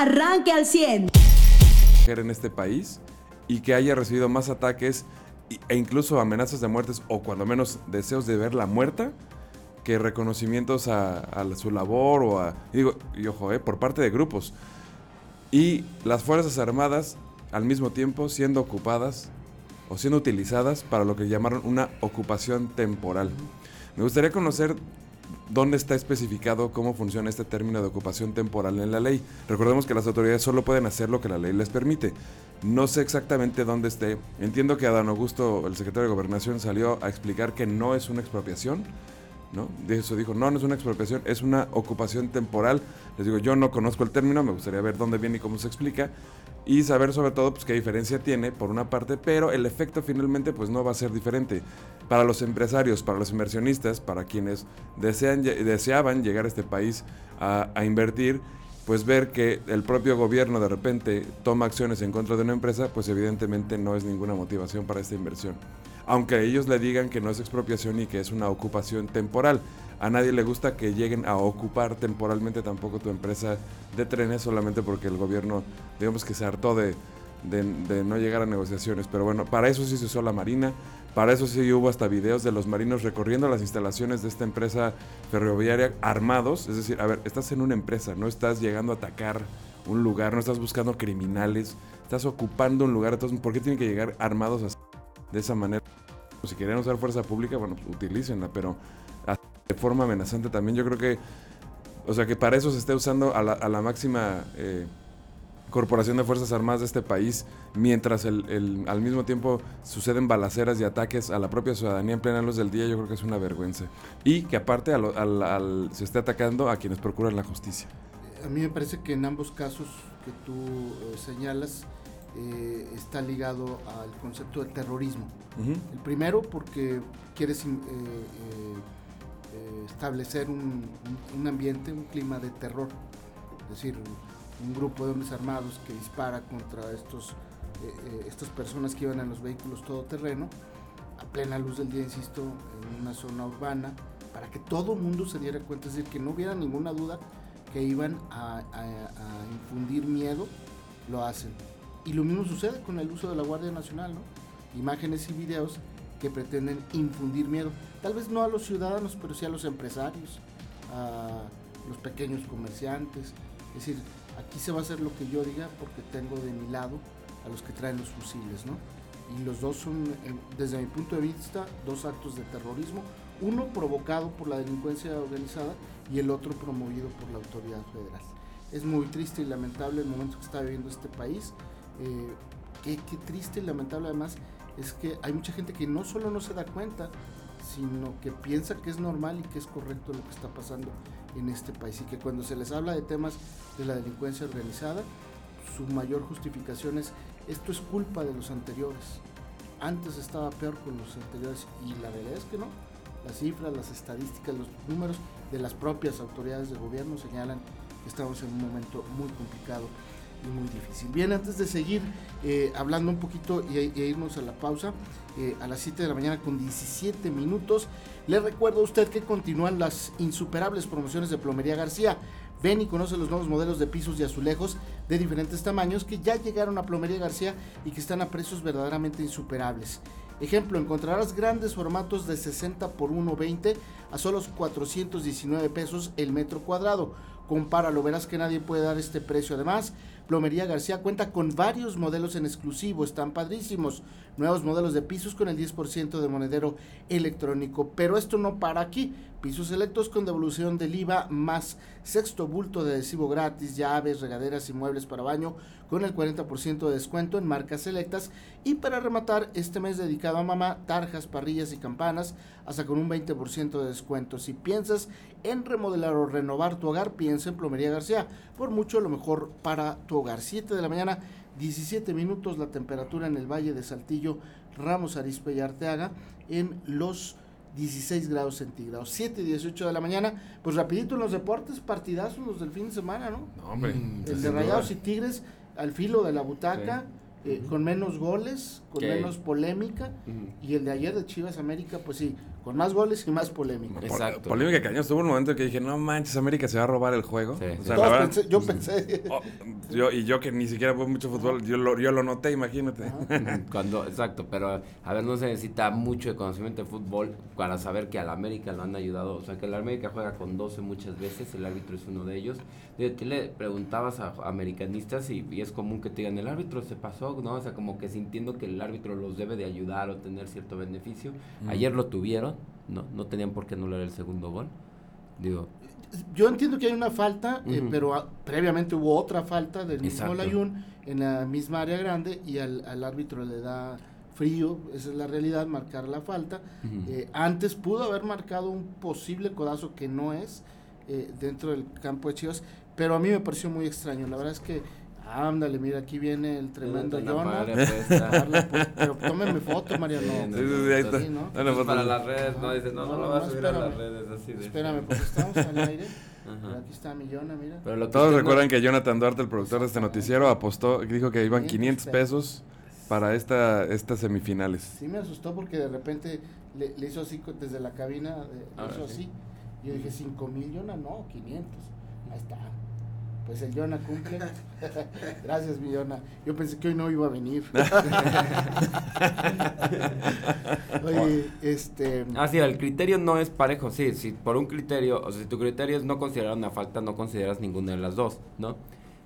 arranque al 100. En este país y que haya recibido más ataques e incluso amenazas de muertes o cuando menos deseos de verla muerta que reconocimientos a, su labor o a, y digo, y ojo, eh, por parte de grupos. Y las Fuerzas Armadas al mismo tiempo siendo ocupadas o siendo utilizadas para lo que llamaron una ocupación temporal. Me gustaría conocer dónde está especificado cómo funciona este término de ocupación temporal en la ley. Recordemos que las autoridades solo pueden hacer lo que la ley les permite. No sé exactamente dónde esté. Entiendo que Adán Augusto, el secretario de Gobernación, salió a explicar que no es una expropiación. ¿No? Eso dijo, no, no es una expropiación, es una ocupación temporal. Les digo, yo no conozco el término, me gustaría ver dónde viene y cómo se explica y saber sobre todo pues, qué diferencia tiene por una parte, pero el efecto finalmente pues no va a ser diferente. Para los empresarios, para los inversionistas, para quienes desean, deseaban llegar a este país a, a invertir, pues ver que el propio gobierno de repente toma acciones en contra de una empresa, pues evidentemente no es ninguna motivación para esta inversión. Aunque ellos le digan que no es expropiación y que es una ocupación temporal a nadie le gusta que lleguen a ocupar temporalmente tampoco tu empresa de trenes solamente porque el gobierno, digamos que se hartó de, no llegar a negociaciones. Pero bueno, para eso sí se usó la Marina, para eso sí hubo hasta videos de los marinos recorriendo las instalaciones de esta empresa ferroviaria armados. Es decir, a ver, estás en una empresa, no estás llegando a atacar un lugar, no estás buscando criminales, estás ocupando un lugar. Entonces, ¿por qué tienen que llegar armados así, de esa manera? Si quieren usar fuerza pública, bueno, utilícenla, pero de forma amenazante también. Yo creo que, o sea, que para eso se esté usando a la, máxima eh, corporación de Fuerzas Armadas de este país, mientras el, al mismo tiempo suceden balaceras y ataques a la propia ciudadanía en plena luz del día, yo creo que es una vergüenza. Y que aparte se esté atacando a quienes procuran la justicia. A mí me parece que en ambos casos que tú eh, señalas, eh, está ligado al concepto de terrorismo. El primero porque quieres eh, establecer un, ambiente, un clima de terror. Es decir, un, grupo de hombres armados que dispara contra estos, eh, eh, estas personas que iban en los vehículos todoterreno, a plena luz del día, insisto, en una zona urbana, para que todo el mundo se diera cuenta, es decir, que no hubiera ninguna duda que iban a, infundir miedo, lo hacen. Y lo mismo sucede con el uso de la Guardia Nacional, ¿no? Imágenes y videos que pretenden infundir miedo. Tal vez no a los ciudadanos, pero sí a los empresarios, a los pequeños comerciantes. Es decir, aquí se va a hacer lo que yo diga porque tengo de mi lado a los que traen los fusiles, ¿no? Y los dos son, eh, desde mi punto de vista, dos actos de terrorismo, uno provocado por la delincuencia organizada y el otro promovido por la autoridad federal. Es muy triste y lamentable el momento que está viviendo este país. Eh, qué, triste y lamentable además es que hay mucha gente que no solo no se da cuenta, sino que piensa que es normal y que es correcto lo que está pasando en este país y que cuando se les habla de temas de la delincuencia organizada, su mayor justificación es esto es culpa de los anteriores. Antes estaba peor con los anteriores y la verdad es que no. Las cifras, las estadísticas, los números de las propias autoridades de gobierno señalan que estamos en un momento muy complicado muy difícil. Bien, antes de seguir eh, hablando un poquito y, irnos a la pausa, eh, a las 7 de la mañana con 17 minutos, le recuerdo a usted que continúan las insuperables promociones de Plomería García. Ven y conoce los nuevos modelos de pisos y azulejos de diferentes tamaños que ya llegaron a Plomería García y que están a precios verdaderamente insuperables. Ejemplo, encontrarás grandes formatos de 60 por 1,20 a solo 419 pesos el metro cuadrado. Compáralo, verás que nadie puede dar este precio. Además, Plomería García cuenta con varios modelos en exclusivo, están padrísimos. Nuevos modelos de pisos con el 10% de monedero electrónico. Pero esto no para aquí. Pisos selectos con devolución del IVA más sexto bulto de adhesivo gratis, llaves, regaderas y muebles para baño con el 40% de descuento en marcas selectas. Y para rematar, este mes dedicado a mamá, tarjas, parrillas y campanas, hasta con un 20% de descuento. Si piensas en remodelar o renovar tu hogar, piensa en Plomería García. Por mucho lo mejor para tu hogar. 7 de la mañana, 17 minutos la temperatura en el Valle de Saltillo, Ramos Arispe y Arteaga en los 16 grados centígrados. 7 y 18 de la mañana. Pues rapidito en los deportes, partidazos los del fin de semana, ¿no? no hombre. El de Rayados y Tigres al filo de la butaca. Eh, con menos goles, con menos polémica, y el de ayer de Chivas América, pues sí, con más goles y más polémica. Exacto. Polémica cañón. Tuvo un momento que dije, no manches, América se va a robar el juego. yo pensé. Oh, yo, y yo que ni siquiera veo mucho fútbol, yo lo, yo lo noté, imagínate. Cuando, exacto, pero a ver, no se necesita mucho de conocimiento de fútbol para saber que al América lo han ayudado. O sea, que el América juega con 12 muchas veces, el árbitro es uno de ellos. Tú le preguntabas a americanistas y, y, es común que te digan, el árbitro se pasó, ¿no? O sea, como que sintiendo que el árbitro los debe de ayudar o tener cierto beneficio. Ayer lo tuvieron no, no tenían por qué anular el segundo gol. Digo, yo entiendo que hay una falta, eh, pero previamente hubo otra falta del mismo Layun en la misma área grande y al, árbitro le da frío, esa es la realidad, marcar la falta. Eh, antes pudo haber marcado un posible codazo que no es eh, dentro del campo de Chivas, pero a mí me pareció muy extraño. La verdad es que Ándale, mira, aquí viene el tremendo Jonah. pero tómenme foto, Mariano. Sí, sí, sí, ahí está. ¿no? para las redes, no, dice, no, no, lo vas a subir a las redes, así de. Espérame, porque estamos al aire. Pero aquí está mi Jonah, mira. Pero Todos recuerdan que Jonathan Duarte, el productor de este noticiero, apostó, dijo que iban 500 pesos para esta, estas semifinales. Sí me asustó porque de repente le, le hizo así desde la cabina, le ah, hizo así. Yo dije, 5 mil, Jonah, no, 500. Ahí está. Pues el Yona cumple. Gracias, mi Yona. Yo pensé que hoy no iba a venir. Oye, este. Ah, sí, el criterio no es parejo. Sí, sí, por un criterio, o sea, si tu criterio es no considerar una falta, no consideras ninguna de las dos, ¿no?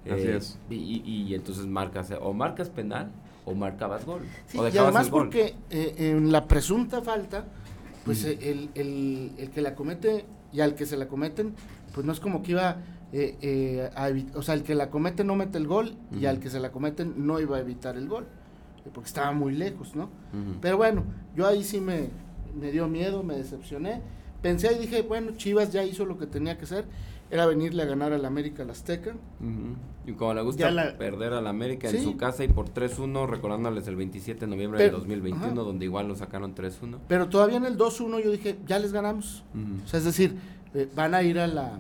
Así eh, es. Y, y, entonces marcas, o marcas penal o marcabas gol. Sí, y además porque eh, en la presunta falta, pues el, el, el que la comete y al que se la cometen, pues no es como que iba eh, eh, o sea, el que la comete no mete el gol y al que se la cometen no iba a evitar el gol, eh, porque estaba muy lejos, ¿no? Pero bueno, yo ahí sí me, me dio miedo, me decepcioné. Pensé y dije, bueno, Chivas ya hizo lo que tenía que hacer, era venirle a ganar al América al Azteca. Y como le gusta perder al América en su casa y por 3-1, recordándoles el 27 de noviembre de 2021, donde igual lo sacaron 3-1. Pero todavía en el 2-1 yo dije, ya les ganamos. O sea, es decir, van a ir a la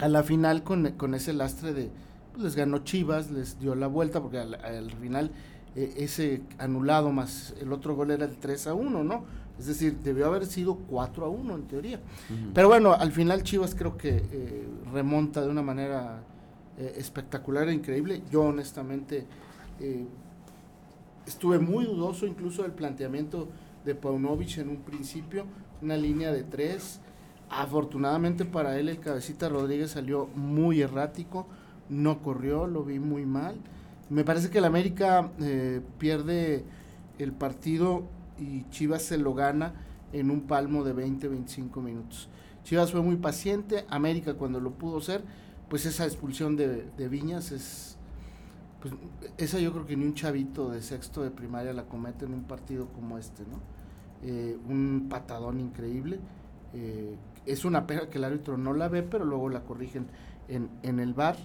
a la final con, con ese lastre de, pues, les ganó Chivas, les dio la vuelta, porque al, final eh, ese anulado más el otro gol era el 3 a 1, ¿no? Es decir, debió haber sido 4 a 1 en teoría. Pero bueno, al final Chivas creo que eh, remonta de una manera eh, espectacular e increíble. Yo honestamente estuve muy dudoso incluso del planteamiento de Paunovic en un principio, una línea de 3 Afortunadamente para él el cabecita Rodríguez salió muy errático, no corrió, lo vi muy mal. Me parece que el América eh, pierde el partido y Chivas se lo gana en un palmo de 20-25 minutos. Chivas fue muy paciente, América cuando lo pudo ser, pues esa expulsión de, Viñas es, pues esa yo creo que ni un chavito de sexto de primaria la comete en un partido como este, ¿no? Eh, un patadón increíble. Eh, es una pena que el árbitro no la ve, pero luego la corrigen en, el bar.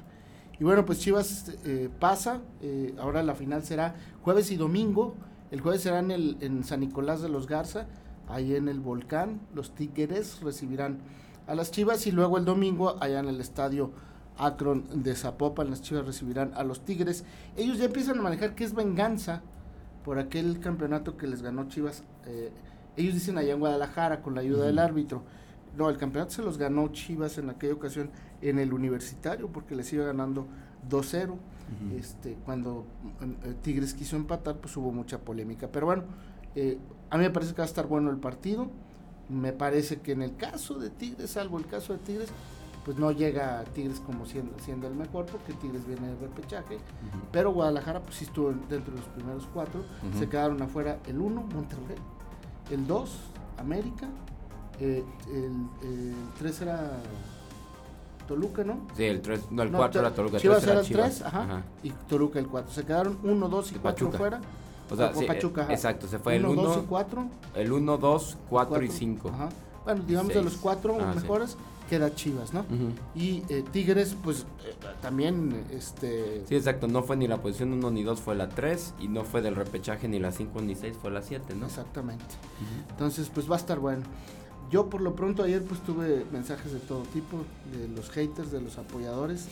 Y bueno, pues Chivas eh, pasa, eh, ahora la final será jueves y domingo. El jueves será en, el, en San Nicolás de los Garza, ahí en el volcán. Los Tigres recibirán a las Chivas y luego el domingo allá en el estadio Akron de Zapopan, las Chivas recibirán a los Tigres. Ellos ya empiezan a manejar que es venganza por aquel campeonato que les ganó Chivas. Eh, ellos dicen allá en Guadalajara con la ayuda del árbitro. No, el campeonato se los ganó Chivas en aquella ocasión en el universitario porque les iba ganando 2-0. este, cuando eh, Tigres quiso empatar, pues hubo mucha polémica. Pero bueno, eh, a mí me parece que va a estar bueno el partido. Me parece que en el caso de Tigres, salvo el caso de Tigres, pues no llega a Tigres como siendo, siendo el mejor porque Tigres viene de repechaje. Pero Guadalajara pues sí estuvo dentro de los primeros cuatro. Se quedaron afuera el 1, Monterrey, el 2, América eh, el 3 era Toluca, ¿no? Sí, el 3, no, el 4 era Toluca. Chivas era el 3, ajá, y Toluca el 4. Se quedaron 1, 2 y 4 fuera. O sea, sí, Pachuca, exacto, se fue uno, el 1, 2 y 4. El 1, 2, 4 y 5. Ajá. Bueno, digamos Seis. de los 4 ah, mejores. Sí queda Chivas, ¿no? Y eh, Tigres, pues eh, también, este... Sí, exacto, no fue ni la posición 1 ni 2, fue la 3, y no fue del repechaje ni la 5 ni 6, fue la 7, ¿no? Exactamente. Entonces, pues va a estar bueno. Yo por lo pronto ayer pues tuve mensajes de todo tipo, de los haters, de los apoyadores.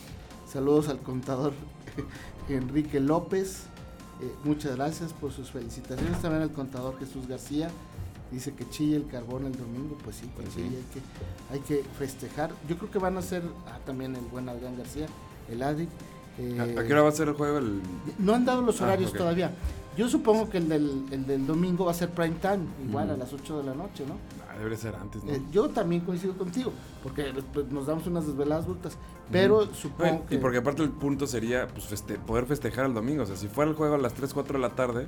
Saludos al contador Enrique López. Eh, muchas gracias por sus felicitaciones. También al contador Jesús García. dice que chille el carbón el domingo, pues sí, Pues chille, sí. hay que, hay que festejar. Yo creo que van a ser ah, también el buen Adrián García, el Adric. eh, ¿A, qué hora va a ser el juego? El... no han dado los Ah, horarios todavía. Yo supongo que el del, el del domingo va a ser prime time, igual a las 8 de la noche, ¿no? Ah, debería ser antes, ¿no? Eh, yo también coincido contigo, porque pues, nos damos unas desveladas brutas, pero supongo Bueno, que... Y porque aparte el punto sería pues, feste- poder festejar el domingo. O sea, si fuera el juego a las 3, 4 de la tarde.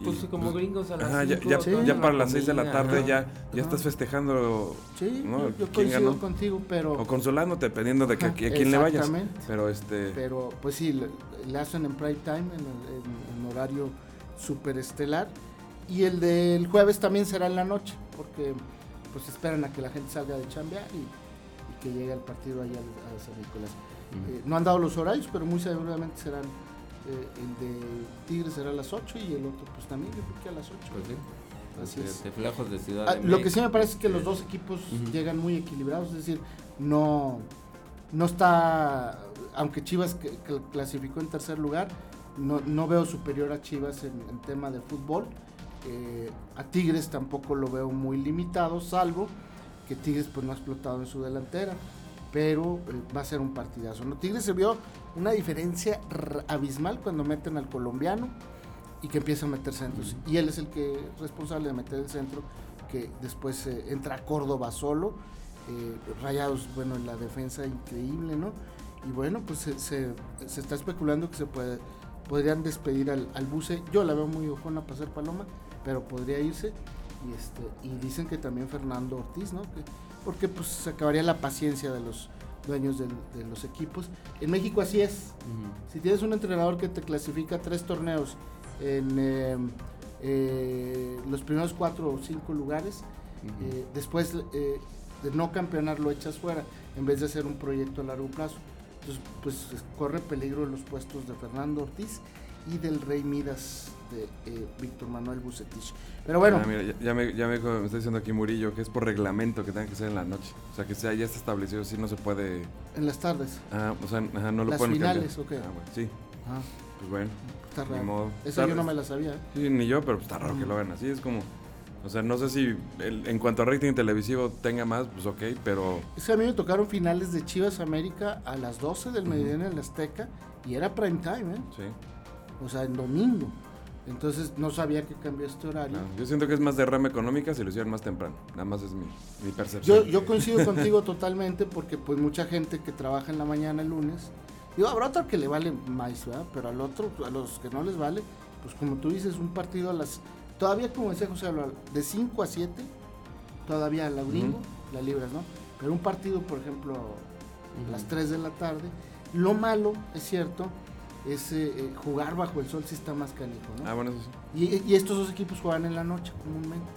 y, Pues como gringos a las Ajá, ya, cinco, ya, Sí. ya para la las 6 de la tarde ajá. ya, ya Ajá. estás festejando Sí, ¿no? yo, yo ¿Quién coincido ganó? contigo, pero... o consolándote dependiendo de que, Ajá, a quién le vayas. exactamente. Pero este. Pero pues sí, le, le hacen en prime time, en, el- en- en horario superestelar. Y el del jueves también será en la noche, porque pues esperan a que la gente salga de chambear y, y que llegue el partido allá a San Nicolás. Eh, no han dado los horarios, pero muy seguramente serán, eh, el de Tigres será a las 8 y el otro pues también yo creo que a las 8. Pues sí. Así De- es. de Ciudad Ah, de lo que sí me parece es que los dos equipos llegan muy equilibrados, es decir, no, no está, aunque Chivas que- que clasificó en tercer lugar, no, no veo superior a Chivas en, en tema de fútbol. Eh, a Tigres tampoco lo veo muy limitado, salvo que Tigres pues no ha explotado en su delantera, pero eh, va a ser un partidazo. ¿no? Tigres se vio una diferencia abismal cuando meten al colombiano y que empieza a meter centros. Y él es el que es responsable de meter el centro, que después eh, entra Córdoba solo. Rayados, bueno, en la defensa increíble, ¿no? Y bueno, pues se, se- se está especulando que se puede, podrían despedir al, al Buce. Yo la veo muy ojona para ser Paloma, pero podría irse. Y, este, y dicen que también Fernando Ortiz, ¿no? Que- porque pues se acabaría la paciencia de los dueños de los equipos. En México así es. Si tienes un entrenador que te clasifica tres torneos en eh, eh, los primeros cuatro o cinco lugares, eh, después de no campeonar lo echas fuera en vez de hacer un proyecto a largo plazo. Entonces, pues es- corre peligro los puestos de Fernando Ortiz y del Rey Midas de eh, Víctor Manuel Bucetich. Pero bueno, Ah, mira, ya, ya me, ya me, me está diciendo aquí Murillo que es por reglamento que tenga que ser en la noche. O sea, que sea ya está establecido, si no se puede. en las tardes. Ah, o sea, ajá, no lo Las pueden finales, cambiar. ¿o qué? Ah, bueno, sí, Ah, pues bueno. está raro. modo. Eso yo no me la sabía. ¿eh? Sí, ni yo, pero pues está raro que lo hagan así. Es como. O sea, no sé si el- en cuanto a rating televisivo tenga más, pues ok, pero. Es que a mí me tocaron finales de Chivas América a las 12 del mediodía en el Azteca y era prime time, ¿eh? Sí. O sea, en domingo. Entonces no sabía que cambió este horario. Ah, yo siento que es más de rama económica si lo hicieran más temprano. Nada más es mi, mi percepción. Yo, yo coincido contigo totalmente porque pues mucha gente que trabaja en la mañana el lunes, digo, habrá otro que le vale más, ¿verdad? Pero al otro, a los que no les vale, pues como tú dices, un partido a las, todavía como decía José, Álvaro, de 5 a 7, todavía la gringo, la libras, ¿no? Pero un partido, por ejemplo, a las 3 de la tarde, lo malo, es cierto, es eh, eh, jugar bajo el sol si está más canijo, ¿no? Ah, bueno, eso sí. Y, y estos dos equipos juegan en la noche comúnmente.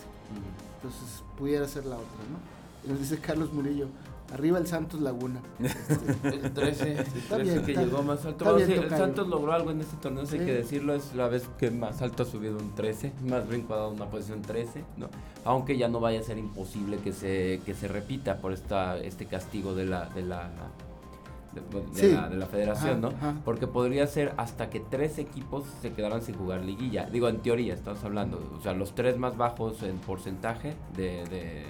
Entonces pudiera ser la otra, ¿no? Nos dice Carlos Murillo, arriba el Santos Laguna. Este, El 13, el Está 13 bien, que está llegó bien. más alto. Está Bueno, bien, sí, el. Santos logró algo en este torneo, sí hay que decirlo, es la vez que más alto ha subido un 13, más brinco ha dado una posición 13, ¿no? Aunque ya no vaya a ser imposible que se, que se repita por esta, este castigo de la, de la, de, de Sí. la, de la federación, Ajá, ¿no? ajá. Porque podría ser hasta que tres equipos se quedaran sin jugar liguilla. Digo, en teoría estamos hablando, o sea, los tres más bajos en porcentaje de-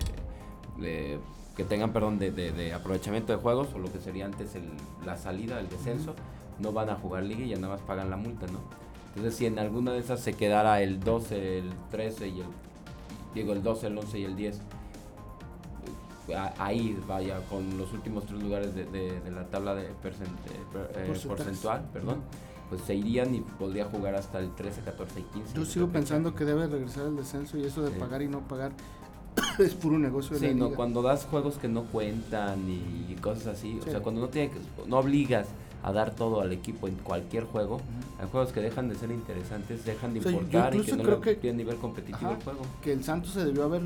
que tengan, perdón, de, de- de aprovechamiento de juegos o lo que sería antes el, la salida, el descenso, no van a jugar liguilla, nada más pagan la multa, ¿no? Entonces, si en alguna de esas se quedara el 12, el 13 y el, digo, el 12, el 11 y el 10, a- ahí vaya con los últimos tres lugares de, de- de la tabla de percent- eh, porcentual, perdón, pues se irían y podría jugar hasta el 13, 14 y 15. Yo sigo pensando que debe regresar el descenso y eso de Sí. pagar y no pagar es puro negocio de Sí, la no, liga. cuando das juegos que no cuentan y cosas así, Sí. o sea, cuando no tiene que, no obligas a dar todo al equipo en cualquier juego, hay juegos que dejan de ser interesantes, dejan de O sea, yo importar y que incluso no creo le que- tienen nivel competitivo Ajá. el juego. Que el Santos se debió haber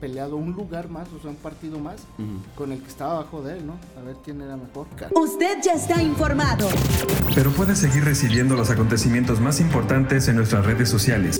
peleado un lugar más, o sea, un partido más, con el que estaba abajo de él, ¿no? A ver quién era mejor. Usted ya está informado. Pero puedes seguir recibiendo los acontecimientos más importantes en nuestras redes sociales.